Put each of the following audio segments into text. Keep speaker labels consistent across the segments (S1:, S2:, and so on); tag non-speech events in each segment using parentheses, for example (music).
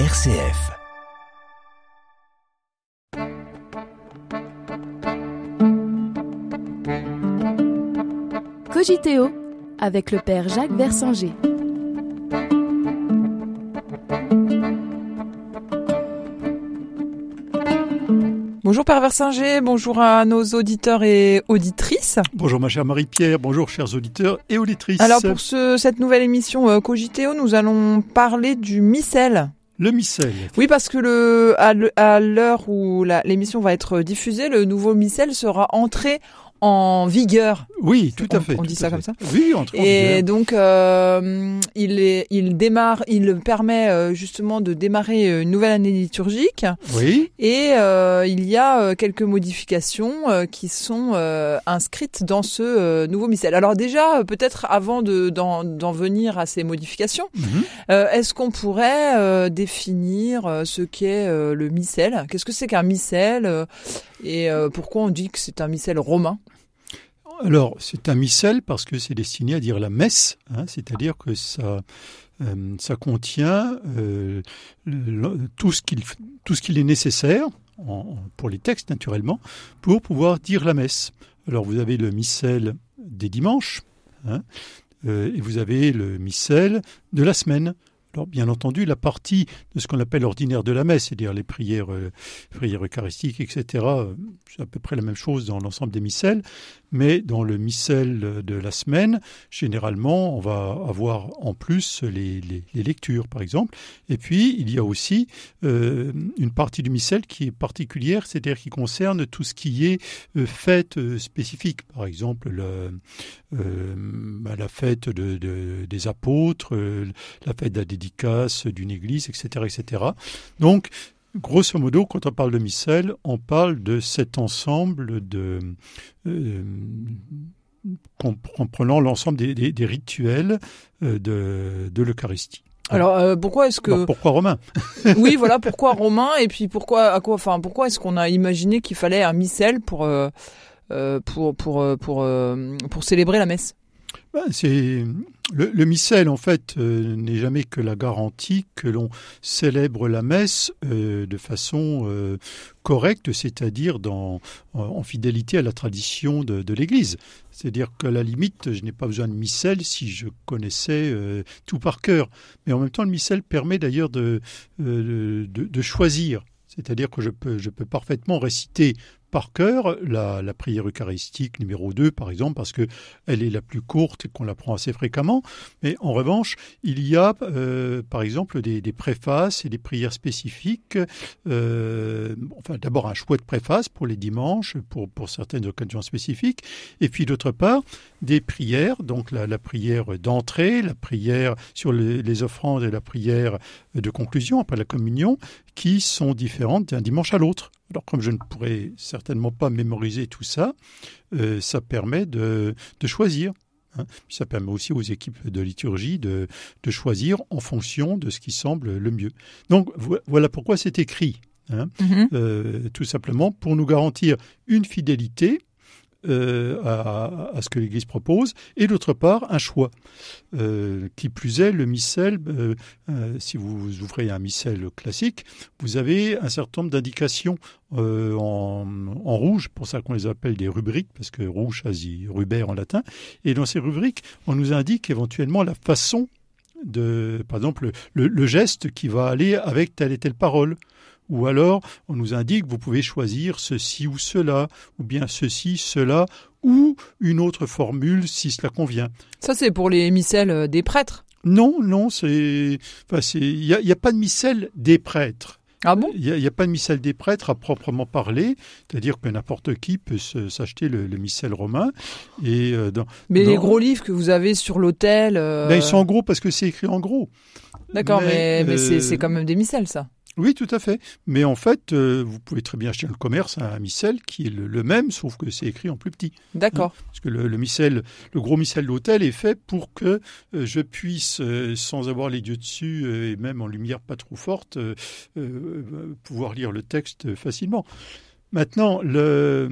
S1: RCF.
S2: Cogiteo avec le père Jacques Versanger.
S3: Bonjour Père Versinger, bonjour à nos auditeurs et auditrices.
S4: Bonjour ma chère Marie-Pierre, bonjour chers auditeurs et auditrices.
S3: Alors pour ce, cette nouvelle émission euh, Cogiteo, nous allons parler du missel.
S4: Le missel.
S3: Oui, parce que le, à l'heure où l'émission va être diffusée, le nouveau missel sera entré en vigueur.
S4: Oui, tout à fait.
S3: On dit ça comme ça.
S4: Oui, entre
S3: Et donc euh, il est, il démarre, il permet euh, justement de démarrer une nouvelle année liturgique.
S4: Oui.
S3: Et euh, il y a euh, quelques modifications euh, qui sont inscrites dans ce nouveau missel. Alors déjà, peut-être avant de d'en venir à ces modifications,
S4: Mhm.
S3: est-ce qu'on pourrait définir ce qu'est le missel? Qu'est-ce que c'est qu'un missel? Et pourquoi on dit que c'est un missel romain?
S4: Alors, c'est un missel parce que c'est destiné à dire la messe, hein, c'est-à-dire que ça, euh, contient euh, tout ce qu'il est nécessaire, pour les textes naturellement, pour pouvoir dire la messe. Alors, vous avez le missel des dimanches, hein, euh, et vous avez le missel de la semaine. Alors, bien entendu, la partie de ce qu'on appelle l'ordinaire de la messe, c'est-à-dire les prières, prières eucharistiques, etc., c'est à peu près la même chose dans l'ensemble des missels. Mais dans le missel de la semaine, généralement, on va avoir en plus les, lectures, par exemple. Et puis, il y a aussi euh, une partie du missel qui est particulière, c'est-à-dire qui concerne tout ce qui est euh, fête euh, spécifique. Par exemple, le, la fête de- de- des apôtres, la fête de la dédicace d'une église, etc., etc. Donc, grosso modo, quand on parle de missel, on parle de cet ensemble de euh, comprenant l'ensemble des, des- des rituels euh, de, de l'Eucharistie.
S3: Alors euh, pourquoi est-ce que
S4: pourquoi romain? (laughs)
S3: Oui voilà pourquoi romain? Et puis pourquoi à quoi enfin pourquoi est-ce qu'on a imaginé qu'il fallait un missel pour euh, pour pour pour euh, pour célébrer la messe?
S4: Ben, c'est le, missel en fait euh, n'est jamais que la garantie que l'on célèbre la messe euh, de façon euh, correcte, c'est-à-dire en, fidélité à la tradition de, l'Église. C'est-à-dire qu'à la limite, je n'ai pas besoin de missel si je connaissais tout par cœur. Mais en même temps, le missel permet d'ailleurs de, de, de choisir. C'est-à-dire que je peux, je peux parfaitement réciter par cœur la, prière eucharistique numéro 2, par exemple, parce que elle est la plus courte et qu'on la prend assez fréquemment. Mais en revanche, il y a, euh, par exemple, des, préfaces et des prières spécifiques. Euh, enfin, d'abord un chouette préface pour les dimanches, pour, pour certaines occasions spécifiques. Et puis, d'autre part, des prières, donc la, prière d'entrée, la prière sur le- les offrandes et la prière de conclusion après la communion, qui sont différentes d'un dimanche à l'autre. Alors, comme je ne pourrais certainement pas mémoriser tout ça, euh, ça permet de, de choisir. hein. Ça permet aussi aux équipes de liturgie de, de choisir en fonction de ce qui semble le mieux. Donc vo- voilà pourquoi c'est écrit. hein. Euh, tout simplement pour nous garantir une fidélité euh, à, ce que l'Église propose, et d'autre part un choix. Euh, qui plus est, le missel, euh, si vous ouvrez un missel classique, vous avez un certain nombre d'indications en, rouge, pour ça qu'on les appelle des rubriques, parce que rouge, dit ruber en latin, et dans ces rubriques, on nous indique éventuellement la façon de, par exemple, le, le geste qui va aller avec telle et telle parole. Ou alors, on nous indique, vous pouvez choisir ceci ou cela, ou bien ceci, cela, ou une autre formule si cela convient.
S3: ça c'est pour les missels euh, des prêtres
S4: Non, non, c'est, enfin, il n'y a, pas de missel des prêtres.
S3: ah bon?
S4: Il n'y a, pas de missel des prêtres à proprement parler, c'est-à-dire que n'importe qui peut s'acheter le, le missel romain. Et euh, dans,
S3: mais les gros livres que vous avez sur l'autel euh,
S4: ben, ils sont en gros parce que c'est écrit en gros.
S3: d'accord mais,
S4: mais,
S3: mais c'est
S4: euh,
S3: c'est quand même des missels ça
S4: Oui, tout à fait. Mais en fait, euh, vous pouvez très bien acheter le commerce un missel qui est le, le même, sauf que c'est écrit en plus petit.
S3: d'accord
S4: Parce que le, le missel, le gros missel d'hôtel est fait pour que euh, je puisse, euh, sans avoir les yeux dessus et même en lumière pas trop forte, pouvoir lire le texte facilement. Maintenant, le,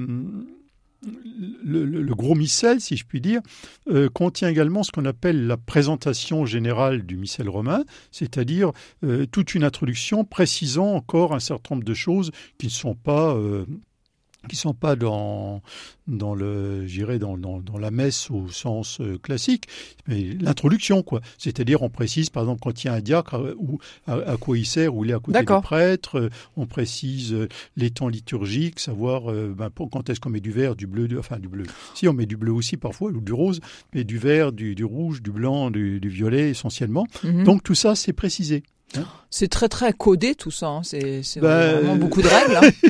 S4: le, gros missel, si je puis dire, euh, contient également ce qu'on appelle la présentation générale du missel romain, c'est-à-dire euh, toute une introduction précisant encore un certain nombre de choses qui ne sont pas qui sont pas dans dans le j'irais dans, dans, dans, la messe au sens euh, classique mais l'introduction quoi c'est-à-dire on précise par exemple quand il y a un diacre euh, ou à, quoi il sert où il est à côté du prêtre euh, on précise les temps liturgiques savoir ben, quand est-ce qu'on met du vert du bleu enfin du bleu si on met du bleu aussi parfois ou du rose mais du vert du, du rouge du blanc du, du violet essentiellement mhm. donc tout ça c'est précisé.
S3: C'est très très codé tout ça, hein. c'est ben, vraiment beaucoup de règles. Hein.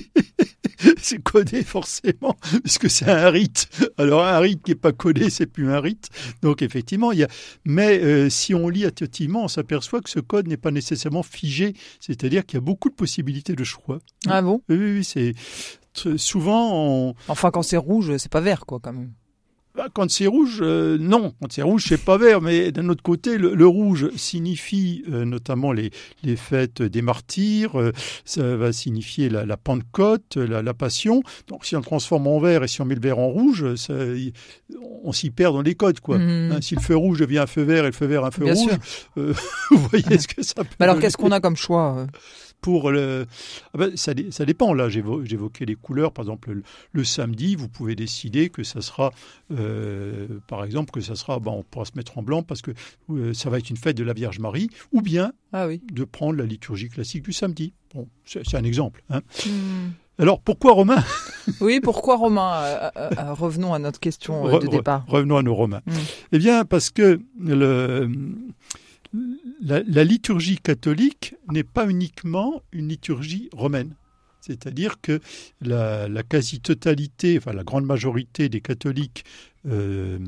S3: (laughs)
S4: c'est codé forcément, puisque c'est un rite. Alors un rite qui n'est pas codé, c'est plus un rite. Donc effectivement, il y a. Mais euh, si on lit attentivement, on s'aperçoit que ce code n'est pas nécessairement figé. C'est-à-dire qu'il y a beaucoup de possibilités de choix.
S3: Ah bon?
S4: Oui, oui, c'est souvent. On...
S3: Enfin, quand c'est rouge, c'est pas vert, quoi, quand même.
S4: Bah, quand c'est rouge, euh, non. Quand c'est rouge, c'est pas vert. Mais d'un autre côté, le, rouge signifie euh, notamment les, les fêtes des martyrs. Euh, ça va signifier la, la Pentecôte, la, la, Passion. Donc, si on transforme en vert et si on met le vert en rouge, ça, on s'y perd dans les codes, quoi. Mmh. Hein, si le feu rouge devient un feu vert et le feu vert un feu rouge, (laughs) vous voyez ce que ça peut.
S3: Mais alors, qu'est-ce qu'on a comme choix
S4: pour le... Ah ben, ça, ça, dépend. Là, j'évoquais les couleurs. Par exemple, le, samedi, vous pouvez décider que ça sera, euh, par exemple, que ça sera, ben, on pourra se mettre en blanc parce que euh, ça va être une fête de la Vierge Marie, ou bien
S3: ah oui.
S4: de prendre la liturgie classique du samedi. Bon, c'est un exemple. Hein. Hmm. Alors pourquoi Romain? (laughs)
S3: Oui, pourquoi Romain? Euh, Revenons à notre question de départ.
S4: Revenons à nos Romains. Hmm. Eh bien, parce que le, la, liturgie catholique n'est pas uniquement une liturgie romaine. C'est-à-dire que la, quasi-totalité, enfin la grande majorité des catholiques euh,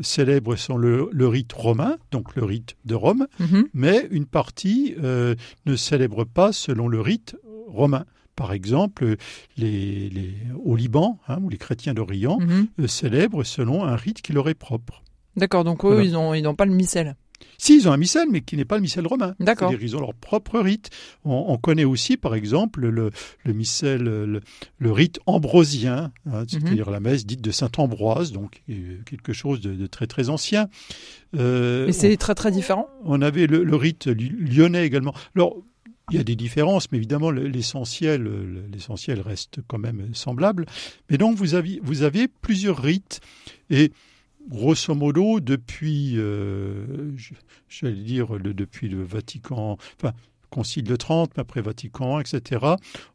S4: célèbrent sans le, rite romain, donc le rite de Rome, mhm. mais une partie euh, ne célèbre pas selon le rite romain. Par exemple, les, au Liban, hein, où les chrétiens d'Orient mhm. euh, célèbrent selon un rite qui leur est propre.
S3: D'accord, donc eux, ils n'ont pas le missel.
S4: Si, ils ont un missel, mais qui n'est pas le missel romain.
S3: D'accord.
S4: C'est-à-dire ils ont leur propre rite. On, connaît aussi, par exemple, le, le missel, le, rite ambrosien, hein, c'est-à-dire mhm. la messe dite de Saint Ambroise, donc quelque chose de, très très ancien.
S3: Euh, mais c'est très très différent.
S4: On avait le, rite lyonnais également. Alors, il y a des différences, mais évidemment l'essentiel, l'essentiel reste quand même semblable. Mais donc vous avez, vous avez plusieurs rites et grosso modo, depuis, euh, j'allais dire, le, depuis le Vatican, enfin, Concile de Trente, mais après Vatican, etc.,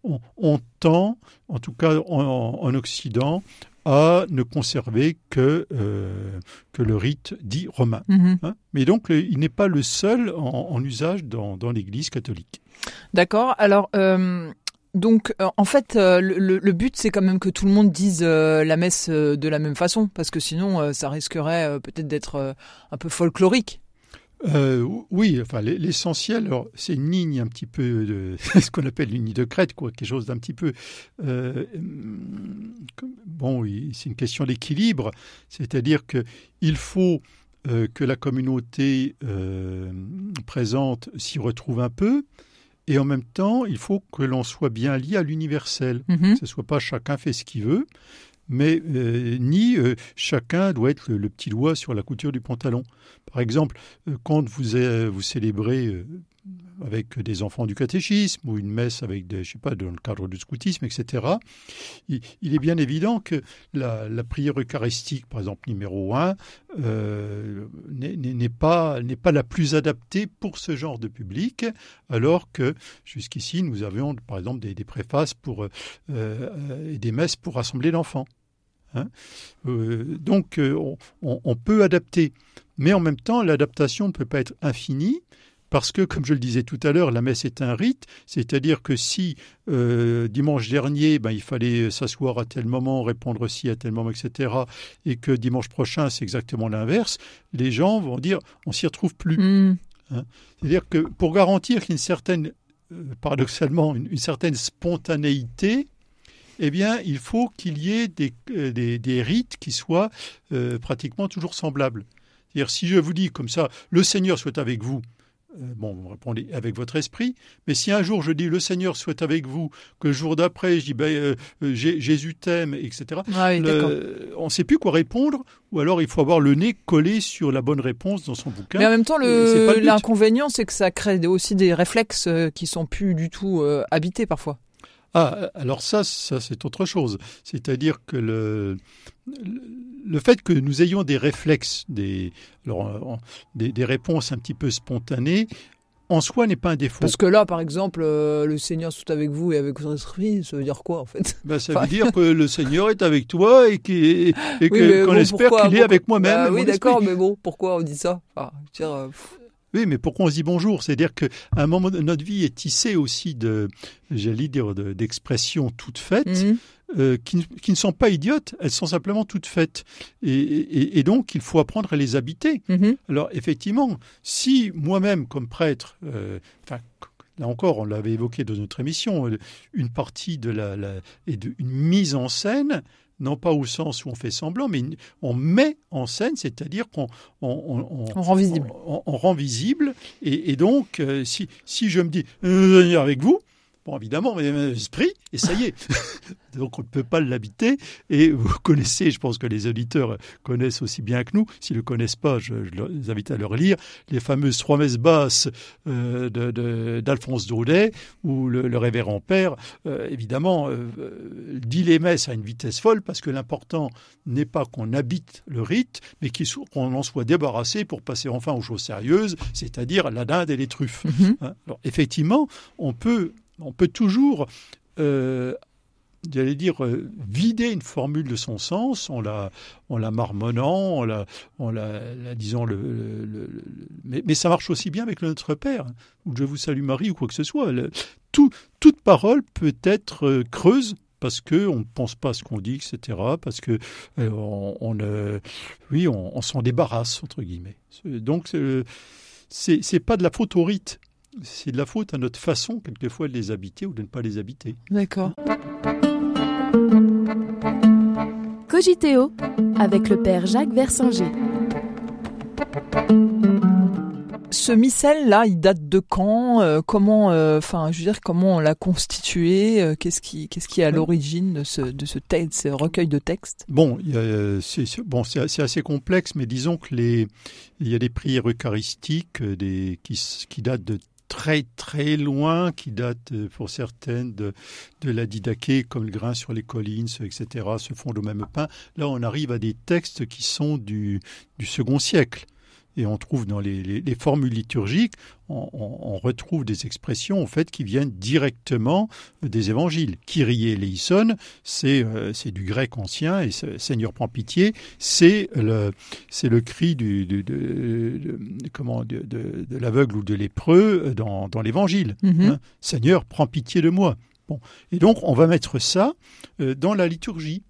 S4: on, tend, en tout cas en, Occident, à ne conserver que, euh, que le rite dit romain. Mm-hmm. Hein? Mais donc, il n'est pas le seul en, usage dans, dans l'Église catholique.
S3: D'accord. Alors, euh, donc, euh, en fait, euh, le, but, c'est quand même que tout le monde dise euh, la messe de la même façon, parce que sinon, ça risquerait peut-être d'être un peu folklorique.
S4: oui, enfin l'essentiel, c'est une ligne un petit peu (laughs) ce qu'on appelle une ligne de crête, quoi, quelque chose d'un petit peu. bon, c'est une question d'équilibre, c'est-à-dire que il faut que la communauté présente s'y retrouve un peu, et en même temps, il faut que l'on soit bien lié à l'universel, mhm. que ce soit pas chacun fait ce qu'il veut, mais euh, ni euh, chacun doit être le, petit doigt sur la couture du pantalon. Par exemple, euh, quand vous, vous célébrez avec des enfants du catéchisme ou une messe avec des, je sais pas, dans le cadre du scoutisme, etc. Il, est bien évident que la, prière eucharistique, par exemple numéro 1, euh, n'est pas, pas la plus adaptée pour ce genre de public, alors que jusqu'ici, nous avions par exemple des, préfaces pour, euh, euh, et des messes pour rassembler l'enfant. Hein. donc on, on peut adapter, mais en même temps, l'adaptation ne peut pas être infinie parce que, comme je le disais tout à l'heure, la messe est un rite, c'est-à-dire que si euh, dimanche dernier, ben, il fallait s'asseoir à tel moment, répondre aussi à tel moment, etc., et que dimanche prochain, c'est exactement l'inverse, les gens vont dire on s'y retrouve plus. Mm. Hein. c'est-à-dire que pour garantir qu'une certaine, euh, paradoxalement, une, certaine spontanéité, eh bien, il faut qu'il y ait des, euh, des, rites qui soient pratiquement toujours semblables. C'est-à-dire, si je vous dis comme ça, le Seigneur soit avec vous, euh, bon, vous répondez avec votre esprit. Mais si un jour je dis le Seigneur soit avec vous, que le jour d'après je dis ben, euh, euh, Jésus t'aime, etc.
S3: Ah oui, d'accord.
S4: le- on ne sait plus quoi répondre, ou alors il faut avoir le nez collé sur la bonne réponse dans son bouquin.
S3: Mais en même temps, l'inconvénient, c'est que ça crée aussi des réflexes euh, qui sont plus du tout euh, habités parfois.
S4: Ah, alors ça, ça c'est autre chose. C'est-à-dire que le, le- fait que nous ayons des réflexes, des, alors, euh, des, des réponses un petit peu spontanées, en soi n'est pas un défaut.
S3: Parce que là, par exemple, euh, le Seigneur soit avec vous et avec votre esprit, ça veut dire quoi en fait?
S4: Ben, ça
S3: Enfin-
S4: veut dire que le Seigneur est avec toi et
S3: Oui,
S4: qu'on
S3: bon,
S4: espère qu'il est avec moi-même.
S3: Bah oui, d'accord, mais bon, pourquoi on dit ça? Enfin, je veux dire, euh,
S4: Oui, mais pourquoi on se dit bonjour? C'est-à-dire qu'à un moment de notre vie est tissée aussi de, j'allais dire, de- d'expressions toutes faites.
S3: mhm.
S4: euh, qui, ne- qui ne sont pas idiotes, elles sont simplement toutes faites. Et, et- et donc, il faut apprendre à les habiter.
S3: Mhm.
S4: Alors, effectivement, si moi-même, comme prêtre, euh, là encore, on l'avait évoqué dans notre émission, euh, une partie de la, la- et de, une mise en scène, non pas au sens où on fait semblant, mais on met en scène, c'est-à-dire qu'on on, on- on-
S3: On rend visible.
S4: on, on rend visible. Et, et donc, euh, si, si je me dis, venir avec vous, Bon, évidemment, mais esprit, et ça y est. (laughs) Donc, on ne peut pas l'habiter. Et vous (laughs) connaissez, je pense que les auditeurs connaissent aussi bien que nous. S'ils ne le connaissent pas, je, je les invite à le relire. Les fameuses trois messes basses euh, de- de- d'Alphonse Daudet, où le, le révérend père, euh, évidemment, euh, euh, dit les messes à une vitesse folle, parce que l'important n'est pas qu'on habite le rite, mais qu'on en soit débarrassé pour passer enfin aux choses sérieuses, c'est-à-dire la dinde et les truffes.
S3: Mhm.
S4: Hein. Alors, effectivement, on peut, on peut toujours, euh, j'allais dire, euh, vider une formule de son sens en la, la marmonnant, en la, disant le, mais, ça marche aussi bien avec le Notre Père, hein, ou Je vous salue Marie, ou quoi que ce soit. Toute parole peut être euh, creuse parce que on ne pense pas à ce qu'on dit, etc. Parce que oui, on, s'en débarrasse entre guillemets. Donc c'est pas de la faute au rite, c'est de la faute à notre façon quelquefois de les habiter ou de ne pas les habiter.
S3: D'accord.
S2: Cogiteo avec le père Jacques Versinger.
S3: Ce missel là, il date de quand Euh, Comment, euh, enfin, je veux dire, comment on l'a constitué Euh, Qu'est-ce qui, qu'est-ce qui est à l'origine de ce, de ce texte, ce recueil de textes?
S4: Bon, euh, c'est bon, assez complexe, mais disons que les, il y a des prières eucharistiques des, qui, qui datent de très très loin, qui datent euh, pour certaines de, la Didaché, comme le grain sur les collines, etc., se fondent au même pain. Là, on arrive à des textes qui sont du, du second siècle. Et on trouve dans les, les- les formules liturgiques, on, on- on retrouve des expressions en fait qui viennent directement des évangiles. Kyrie eleison, c'est euh, c'est du grec ancien et Seigneur prends pitié, c'est le c'est le cri du, du- de, de- comment de, de- de l'aveugle ou de lépreux dans, dans l'évangile.
S3: Mhm.
S4: Hein, Seigneur prends pitié de moi. Bon, et donc on va mettre ça euh, dans la liturgie.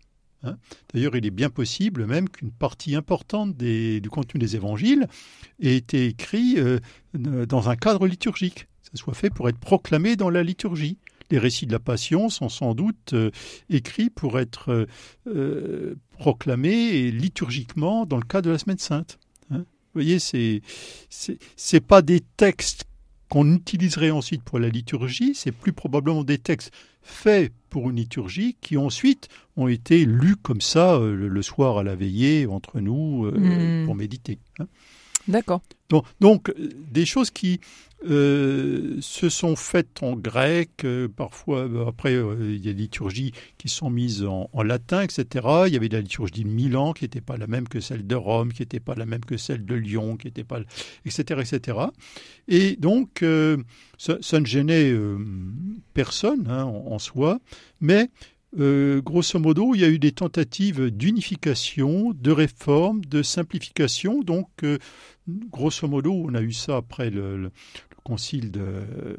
S4: Hein. D'ailleurs, il est bien possible même qu'une partie importante du contenu des évangiles ait été écrit euh, dans un cadre liturgique. Ça soit fait pour être proclamé dans la liturgie. Les récits de la Passion sont sans doute euh, écrits pour être euh, proclamés liturgiquement dans le cadre de la Semaine Sainte. hein. Vous voyez, c'est c'est pas des textes qu'on utiliserait ensuite pour la liturgie, c'est plus probablement des textes faits pour une liturgie qui ensuite ont été lus comme ça euh, le, soir à la veillée entre nous euh,
S3: Mhm.
S4: pour méditer. hein.
S3: D'accord.
S4: Donc, donc, euh, des choses qui euh, se sont faites en grec, euh, parfois euh, après il y a des liturgies qui sont mises en, latin, etc. Il y avait la liturgie de Milan qui n'était pas la même que celle de Rome, qui n'était pas la même que celle de Lyon, qui n'était pas, etc., etc. Et donc ça, ne gênait personne hein, en soi, mais euh, grosso modo, il y a eu des tentatives d'unification, de réforme, de simplification. Donc, euh, grosso modo, on a eu ça après le, le- le concile de euh,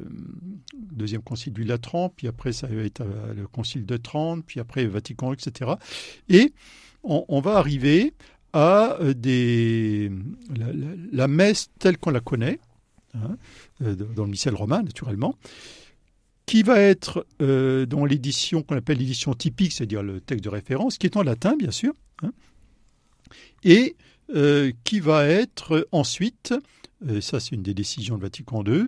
S4: deuxième concile du Latran, puis après ça va être le concile de Trente, puis après Vatican, etc. Et on, va arriver à la, messe telle qu'on la connaît, hein, dans le missel romain naturellement, qui va être euh, dans l'édition qu'on appelle l'édition typique, c'est-à-dire le texte de référence, qui est en latin bien sûr, hein, et euh, qui va être ensuite euh, ça c'est une des décisions de Vatican II,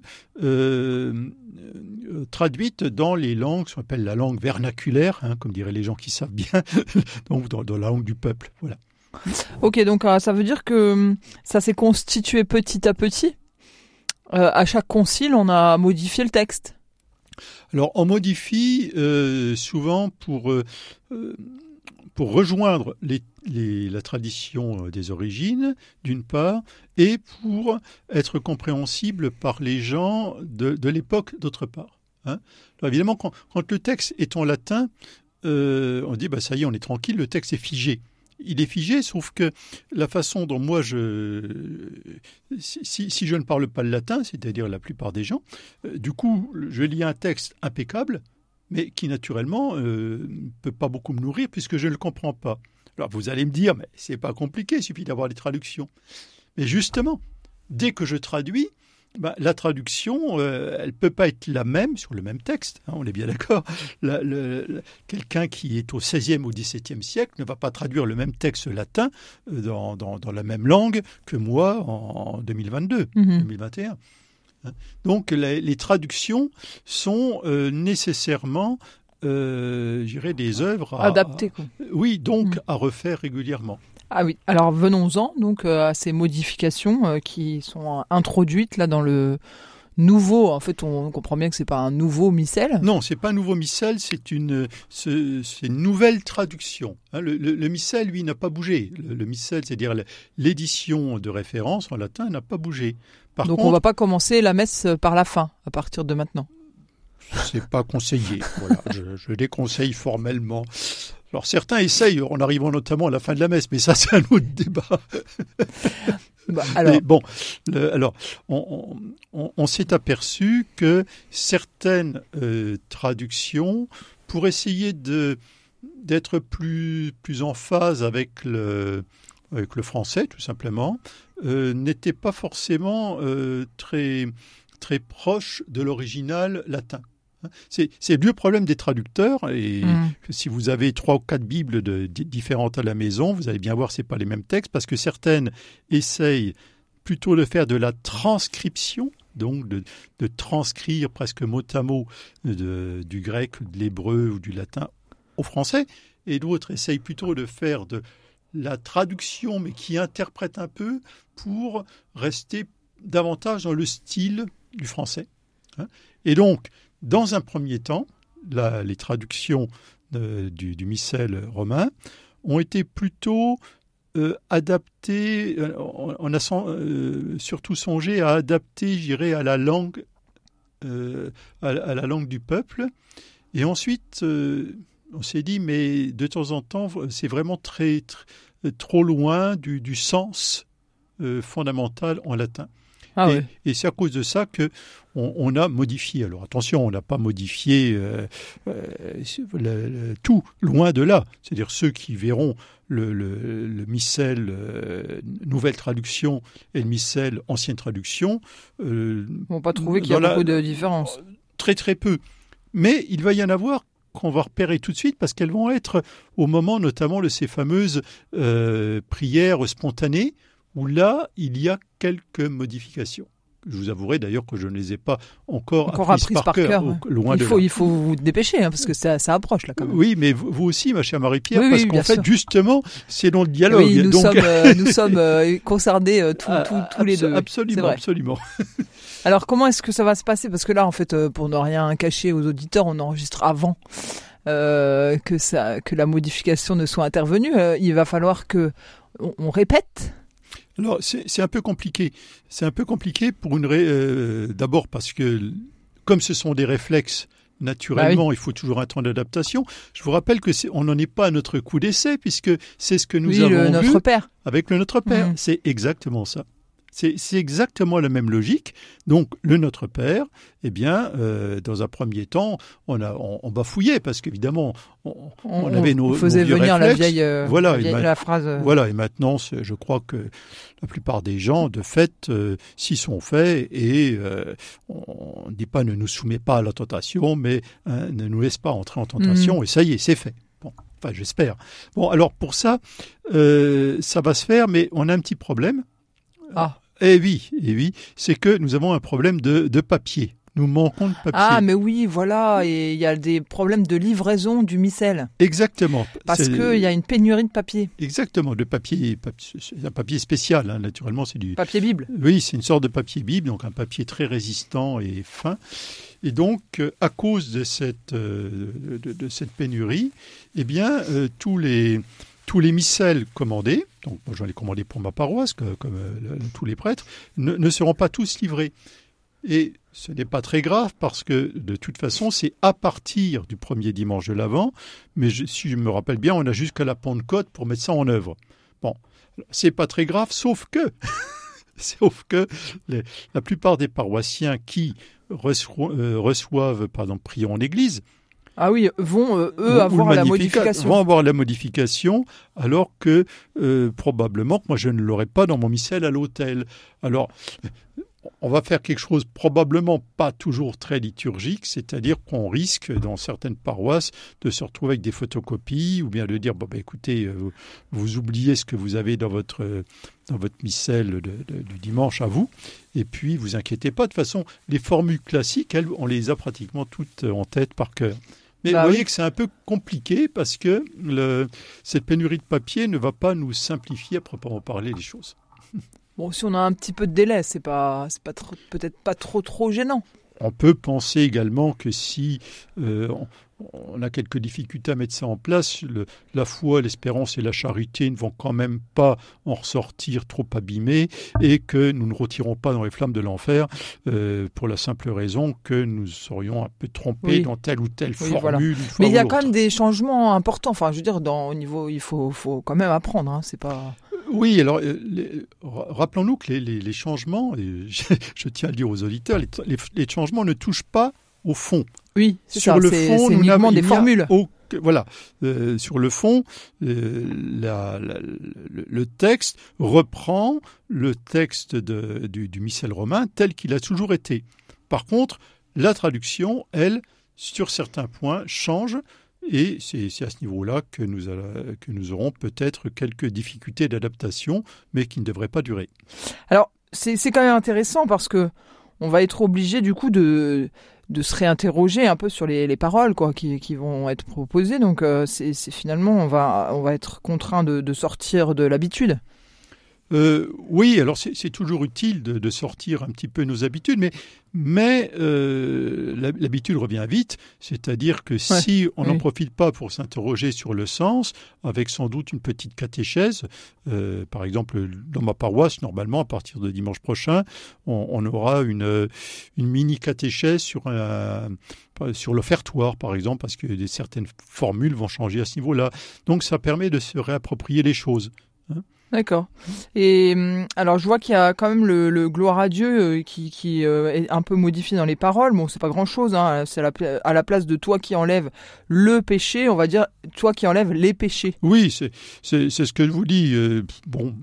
S4: traduite dans les langues, ce qu'on appelle la langue vernaculaire, hein, comme diraient les gens qui savent bien, (laughs) donc dans, dans, la langue du peuple. Voilà.
S3: Ok, donc ça veut dire que hum, ça s'est constitué petit à petit? à chaque concile, on a modifié le texte.
S4: Alors on modifie souvent pour pour rejoindre la tradition euh, des origines, d'une part, et pour être compréhensible par les gens de, l'époque, d'autre part. Hein. évidemment, quand, le texte est en latin, euh, on dit bah ça y est, on est tranquille, le texte est figé. Il est figé, sauf que la façon dont moi je, si, je ne parle pas le latin, c'est-à-dire la plupart des gens, euh, du coup, je lis un texte impeccable, mais qui naturellement ne euh, peut pas beaucoup me nourrir puisque je ne le comprends pas. Alors vous allez me dire, mais c'est pas compliqué, il suffit d'avoir les traductions. Mais justement, dès que je traduis, bah, la traduction, euh, elle peut pas être la même sur le même texte, hein, on est bien d'accord. Quelqu'un qui est au XVIe ou XVIIe siècle ne va pas traduire le même texte latin euh, dans, dans, la même langue que moi en 2022, 2021. Hein. Donc les, traductions sont euh, nécessairement, euh, des œuvres
S3: adaptées.
S4: Oui, donc mm. à refaire régulièrement.
S3: Ah oui. Alors venons-en donc euh, à ces modifications euh, qui sont introduites là dans le nouveau. En fait, on comprend bien que c'est pas un nouveau missel.
S4: Non, c'est pas un nouveau missel, c'est une, c'est une nouvelle traduction. Hein. le, le, missel, lui, n'a pas bougé. Le, missel, c'est-à-dire l'édition de référence en latin, n'a pas bougé.
S3: Par Donc, on va pas commencer la messe par la fin à partir de maintenant.
S4: C'est pas conseillé. voilà, je, je déconseille formellement. Alors certains essayent en arrivant notamment à la fin de la messe, mais ça (laughs) c'est un autre débat. Bah, alors, bon, alors on, s'est aperçu que certaines euh, traductions, pour essayer de d'être plus plus en phase avec le avec le français tout simplement, euh, n'étaient pas forcément euh, très très proches de l'original latin. C'est le problème des traducteurs. Et mm. si vous avez trois ou quatre Bibles de, différentes à la maison, vous allez bien voir que ce pas les mêmes textes, parce que certaines essayent plutôt de faire de la transcription, donc de, transcrire presque mot à mot du grec, de l'hébreu ou du latin au français, et d'autres essayent plutôt de faire de la traduction, mais qui interprète un peu pour rester davantage dans le style du français. Hein. Et donc, dans un premier temps, les traductions du, du, missel romain ont été plutôt euh, adaptées, euh, on, a euh, surtout songé à adapter, j'irais, à la langue, à, la langue du peuple. Et ensuite, on s'est dit, mais de temps en temps, c'est vraiment très, trop loin du sens fondamental en latin. Ah et, c'est à cause de ça que on, a modifié. Alors attention, on n'a pas modifié euh, euh, tout, loin de là. C'est-à-dire ceux qui verront le, le, missel euh, nouvelle traduction et le missel ancienne traduction
S3: ne vont pas trouver qu'il y a beaucoup de différence.
S4: Très très peu. Mais il va y en avoir qu'on va repérer tout de suite parce qu'elles vont être au moment notamment de ces fameuses prières spontanées où là, il y a quelques modifications. Je vous avouerai d'ailleurs que je ne les ai pas encore, encore apprises, par, cœur,
S3: loin il faut, Il faut vous dépêcher, hein, parce que ça, ça, approche là quand même.
S4: Oui, mais vous, aussi, ma chère Marie-Pierre, parce qu'en fait, justement, c'est dans le dialogue.
S3: Oui, nous sommes, euh, (laughs) nous sommes euh, concernés euh, ah, tous les deux.
S4: Absolument, absolument. (laughs)
S3: Alors, comment est-ce que ça va se passer? Parce que là, en fait, pour ne rien cacher aux auditeurs, on enregistre avant que, ça, que la modification ne soit intervenue. il va falloir que on répète
S4: alors, c'est un peu compliqué. C'est un peu compliqué pour une. Euh, d'abord parce que, comme ce sont des réflexes, naturellement, bah il faut toujours un temps d'adaptation. Je vous rappelle que on n'en est pas à notre coup d'essai, puisque c'est ce que nous avons le,
S3: notre père.
S4: avec le Notre Père. Mmh. C'est exactement ça. C'est exactement la même logique. Donc, le Notre Père, eh bien, euh, dans un premier temps, on, a, on, bafouillait parce qu'évidemment, on, avait nos.
S3: On faisait venir la vieille, euh,
S4: voilà,
S3: la, phrase.
S4: Euh. Voilà, et maintenant, je crois que la plupart des gens, de fait, s'y sont faits et on ne dit pas ne nous soumet pas à la tentation, mais hein, ne nous laisse pas entrer en tentation, mm. et ça y est, c'est fait. Bon. Enfin, j'espère. Bon, alors pour ça, ça va se faire, mais on a un petit problème.
S3: Ah.
S4: Eh oui, eh oui, c'est que nous avons un problème de, de papier. Nous manquons de papier.
S3: Ah, mais oui, voilà, et il y a des problèmes de livraison du micelle.
S4: Exactement.
S3: Parce qu'il y a une pénurie de papier.
S4: Exactement, de papier, papier- c'est un papier spécial, hein, naturellement, c'est du...
S3: Papier Bible.
S4: Oui, c'est une sorte de papier bible, donc un papier très résistant et fin. Et donc, euh, à cause de cette, euh, de, de cette pénurie, eh bien, euh, tous les tous les missels commandés, donc moi j'en ai commandé pour ma paroisse, comme euh, tous les prêtres, ne, seront pas tous livrés. Et ce n'est pas très grave parce que de toute façon, c'est à partir du premier dimanche de l'Avent, mais si je me rappelle bien, on a jusqu'à la Pentecôte pour mettre ça en œuvre. Bon, c'est pas très grave, sauf que, (laughs) sauf que la plupart des paroissiens qui reço- euh, reçoivent, prions en église,
S3: Ah oui, vont euh, eux
S4: ou
S3: avoir la modification.
S4: vont avoir la modification, alors que euh, probablement que moi je ne l'aurai pas dans mon missel à l'hôtel. Alors, on va faire quelque chose probablement pas toujours très liturgique, c'est-à-dire qu'on risque dans certaines paroisses de se retrouver avec des photocopies ou bien de dire bon ben écoutez euh, vous, vous oubliez ce que vous avez dans votre dans votre missel de- de- du dimanche à vous et puis vous inquiétez pas de toute façon les formules classiques elles on les a pratiquement toutes en tête par cœur. Mais
S3: Bah
S4: vous voyez
S3: oui.
S4: que c'est un peu compliqué parce que le, cette pénurie de papier ne va pas nous simplifier à proprement parler les choses. (laughs)
S3: Bon, si on a un petit peu de délai, c'est pas, c'est pas peut-être pas trop trop gênant.
S4: On peut penser également que si euh, on, a quelques difficultés à mettre ça en place, le- la foi, l'espérance et la charité ne vont quand même pas en ressortir trop abîmés et que nous ne retirons pas dans les flammes de l'enfer euh, pour la simple raison que nous serions un peu trompés
S3: Oui.
S4: dans telle ou telle
S3: Oui,
S4: formule.
S3: voilà. Mais il y a quand même des changements importants. Enfin, je veux dire, dans, au niveau, il faut, faut quand même apprendre. Hein, c'est pas.
S4: Oui, alors euh, rappelons-nous que les, les- les changements, et (laughs) je, je tiens à le dire aux auditeurs, les changements ne touchent pas au fond.
S3: Oui, c'est
S4: Sur
S3: ça.
S4: le fond, nous n'avons-
S3: des formules.
S4: voilà, Euh, sur le fond, euh, la- la- le, le texte reprend le texte de- du, du missel romain tel qu'il a toujours été. Par contre, la traduction, elle, sur certains points, change. Et c'est à ce niveau-là que que nous aurons peut-être quelques difficultés d'adaptation, mais qui ne devraient pas durer.
S3: Alors, c'est c'est quand même intéressant parce que on va être obligé du coup de de se réinterroger un peu sur les, les paroles quoi qui, vont être proposées. Donc, euh, c'est finalement on va on va être contraint de sortir de l'habitude.
S4: Euh, oui, alors c'est toujours utile de, de sortir un petit peu nos habitudes, mais, mais euh, l'hab- l'habitude revient vite, c'est-à-dire que si on n'en
S3: oui.
S4: profite pas pour s'interroger sur le sens, avec sans doute une petite catéchèse, euh, par exemple dans ma paroisse, normalement à partir de dimanche prochain, on, on aura une, une mini catéchèse sur un sur l'offertoire, par exemple, parce que certaines formules vont changer à ce niveau-là. Donc ça permet de se réapproprier les choses.
S3: D'accord. Et hum, alors je vois qu'il y a quand même le, gloire à Dieu euh, qui, qui euh, est un peu modifié dans les paroles. Bon, c'est pas grand chose. Hein. C'est à la, à la place de toi qui enlève le péché, on va dire toi qui enlève les péchés.
S4: Oui, c'est c'est c'est ce que je vous dis. euh, bon,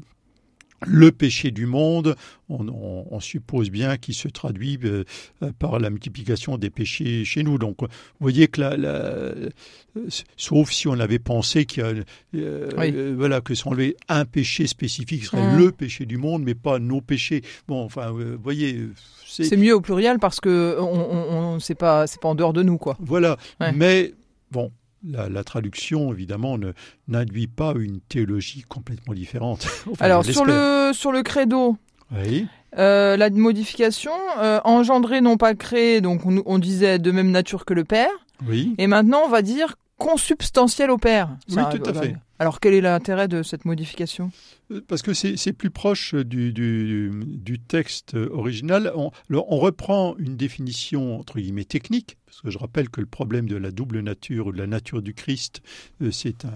S4: le péché du monde, on, on- on suppose bien qu'il se traduit euh, euh, par la multiplication des péchés chez nous. Donc, vous voyez que la, la- euh, sauf si on avait pensé qu'il y a, euh,
S3: Oui.
S4: voilà, que s'enlever un péché spécifique serait
S3: Mm.
S4: le péché du monde, mais pas nos péchés. Bon, enfin, vous voyez, c'est
S3: C'est mieux au pluriel parce que on, on, on- c'est pas c'est pas en dehors de nous quoi.
S4: voilà.
S3: Ouais.
S4: Mais bon, la, la traduction, évidemment, ne- n'induit pas une théologie complètement différente. (laughs) Enfin,
S3: Alors sur le sur le credo,
S4: Oui.
S3: euh, la modification euh, engendrer non pas créer, donc on, on disait de même nature que le Père.
S4: Oui.
S3: Et maintenant on va dire consubstantiel au Père.
S4: Oui, tout à
S3: euh,
S4: fait.
S3: Alors quel est l'intérêt de cette modification?
S4: Parce que c'est plus proche du, du, du texte original. On, reprend une définition, entre guillemets, technique, parce que je rappelle que le problème de la double nature ou de la nature du Christ, euh, c'est un,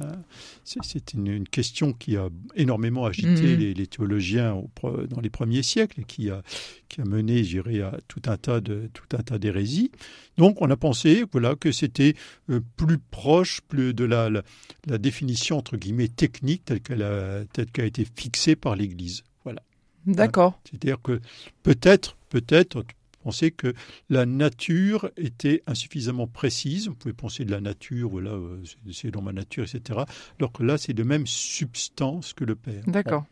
S4: c'est- c'est une, une question qui a énormément agité
S3: Mhm.
S4: les, les théologiens au dans les premiers siècles et qui a, qui a mené, je dirais, à tout un tas de tout un tas d'hérésies. Donc, on a pensé, voilà, que c'était euh, plus proche plus de la, la, la définition entre guillemets technique telle qu'elle a, telle qu'elle a été fixée par l'Église. Voilà.
S3: D'accord.
S4: C'est-à-dire que peut-être, peut-être, penser que la nature était insuffisamment précise. Vous pouvez penser de la nature, voilà, euh, c'est- dans ma nature, etc. Alors que là, c'est de même substance que le Père.
S3: D'accord.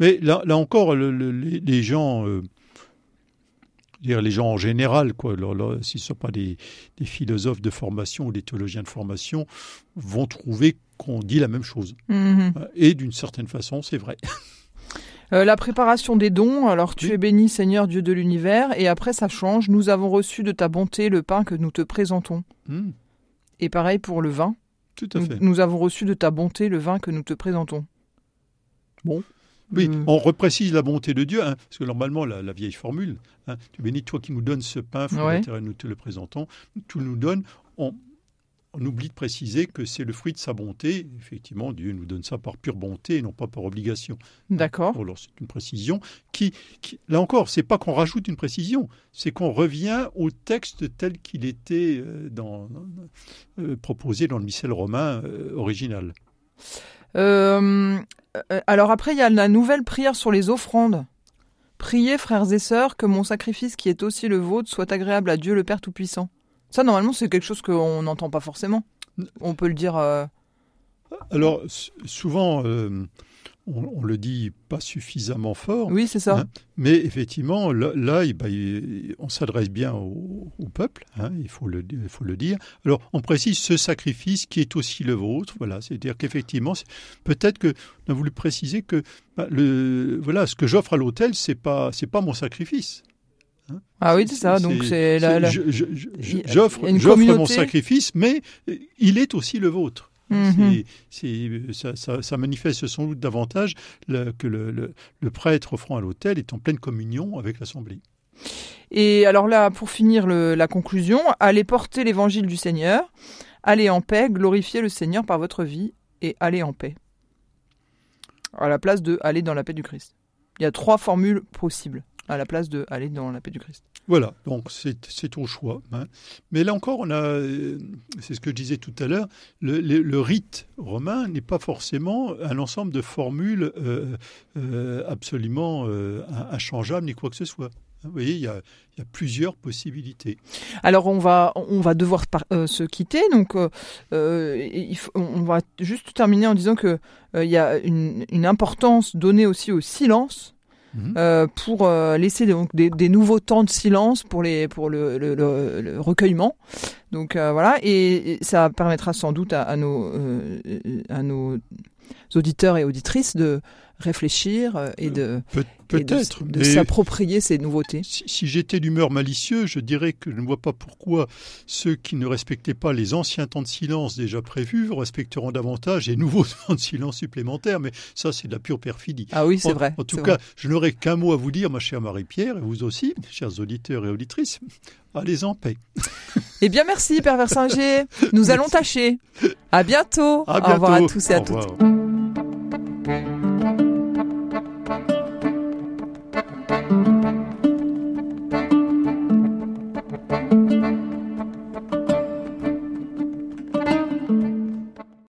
S4: Mais là, là encore, le, le, les, les, gens, euh, dire les gens en général, quoi, s'ils ne sont pas des, des, philosophes de formation ou des théologiens de formation, vont trouver qu'on dit la même chose.
S3: Mmh.
S4: Et d'une certaine façon, c'est vrai. (laughs)
S3: Euh, la préparation des dons, alors tu oui. es béni Seigneur Dieu de l'univers, et après ça change, nous avons reçu de ta bonté le pain que nous te présentons.
S4: Mmh.
S3: Et pareil pour le vin.
S4: Tout à
S3: nous,
S4: fait.
S3: nous avons reçu de ta bonté le vin que nous te présentons. Bon.
S4: Oui,
S3: Mm.
S4: on reprécise la bonté de Dieu, hein, parce que normalement, la, la vieille formule, hein, tu bénis toi qui nous donnes ce pain,
S3: Ouais.
S4: nous te le présentons, tu nous donnes, on, on oublie de préciser que c'est le fruit de sa bonté. Effectivement, Dieu nous donne ça par pure bonté et non pas par obligation.
S3: D'accord.
S4: Alors c'est une précision qui, qui là encore, c'est pas qu'on rajoute une précision, c'est qu'on revient au texte tel qu'il était euh, dans, euh, proposé dans le missel romain euh, original.
S3: Euh, alors après, il y a la nouvelle prière sur les offrandes. Priez, frères et sœurs, que mon sacrifice qui est aussi le vôtre soit agréable à Dieu le Père Tout-Puissant. Ça, normalement, c'est quelque chose qu'on n'entend pas forcément. On peut le dire. euh,
S4: Alors souvent, euh, on, le dit pas suffisamment fort.
S3: Oui, c'est ça.
S4: Hein, mais effectivement, là, là, eh ben, il- on s'adresse bien au, au peuple, hein, il, faut le, il faut le dire. Alors, on précise ce sacrifice qui est aussi le vôtre, voilà, c'est-à-dire qu'effectivement, peut-être que on a voulu préciser que bah, le, voilà, ce que j'offre à l'autel, c'est pas, c'est pas mon sacrifice. hein.
S3: Ah oui, c'est ça. Donc c'est la.
S4: J'offre mon sacrifice, mais il est aussi le vôtre. C'est- c'est- ça, ça- ça manifeste sans doute davantage que le, le- le prêtre offrant à l'autel est en pleine communion avec l'Assemblée.
S3: Et alors là, pour finir le- la conclusion, allez porter l'évangile du Seigneur, allez en paix, glorifiez le Seigneur par votre vie et allez en paix. À la place de aller dans la paix du Christ. Il y a trois formules possibles à la place de aller dans la paix du Christ.
S4: Voilà, donc c'est au choix. hein. Mais là encore, on a, euh, c'est ce que je disais tout à l'heure, le, rite romain n'est pas forcément un ensemble de formules euh, euh, absolument euh, inchangeables ni quoi que ce soit. Vous voyez, il y a, plusieurs possibilités.
S3: Alors on va on va devoir se quitter donc on va juste terminer en disant que il y a une importance donnée aussi au silence
S4: Mhm.
S3: euh, pour euh, laisser donc des, nouveaux temps de silence pour les pour le, le, le- le recueillement. Donc euh, voilà et, ça permettra sans doute à nos auditeurs et auditrices de réfléchir euh, et de
S4: Peut-
S3: et de- s'approprier ces nouveautés.
S4: si, si j'étais d'humeur malicieux, je dirais que je ne vois pas pourquoi ceux qui ne respectaient pas les anciens temps de silence déjà prévus respecteront davantage les nouveaux (laughs) temps de silence supplémentaires. Mais ça, c'est de la pure perfidie.
S3: Ah oui, c'est
S4: En-
S3: vrai.
S4: En tout cas,
S3: vrai.
S4: je n'aurais qu'un mot à vous dire, ma chère Marie-Pierre, et vous aussi, chers auditeurs et auditrices. Allez en paix. (laughs)
S3: Eh bien merci Père Versinger. Nous allons tâcher. À bientôt.
S4: À
S3: Au revoir à
S4: bientôt.
S3: tous et à toutes.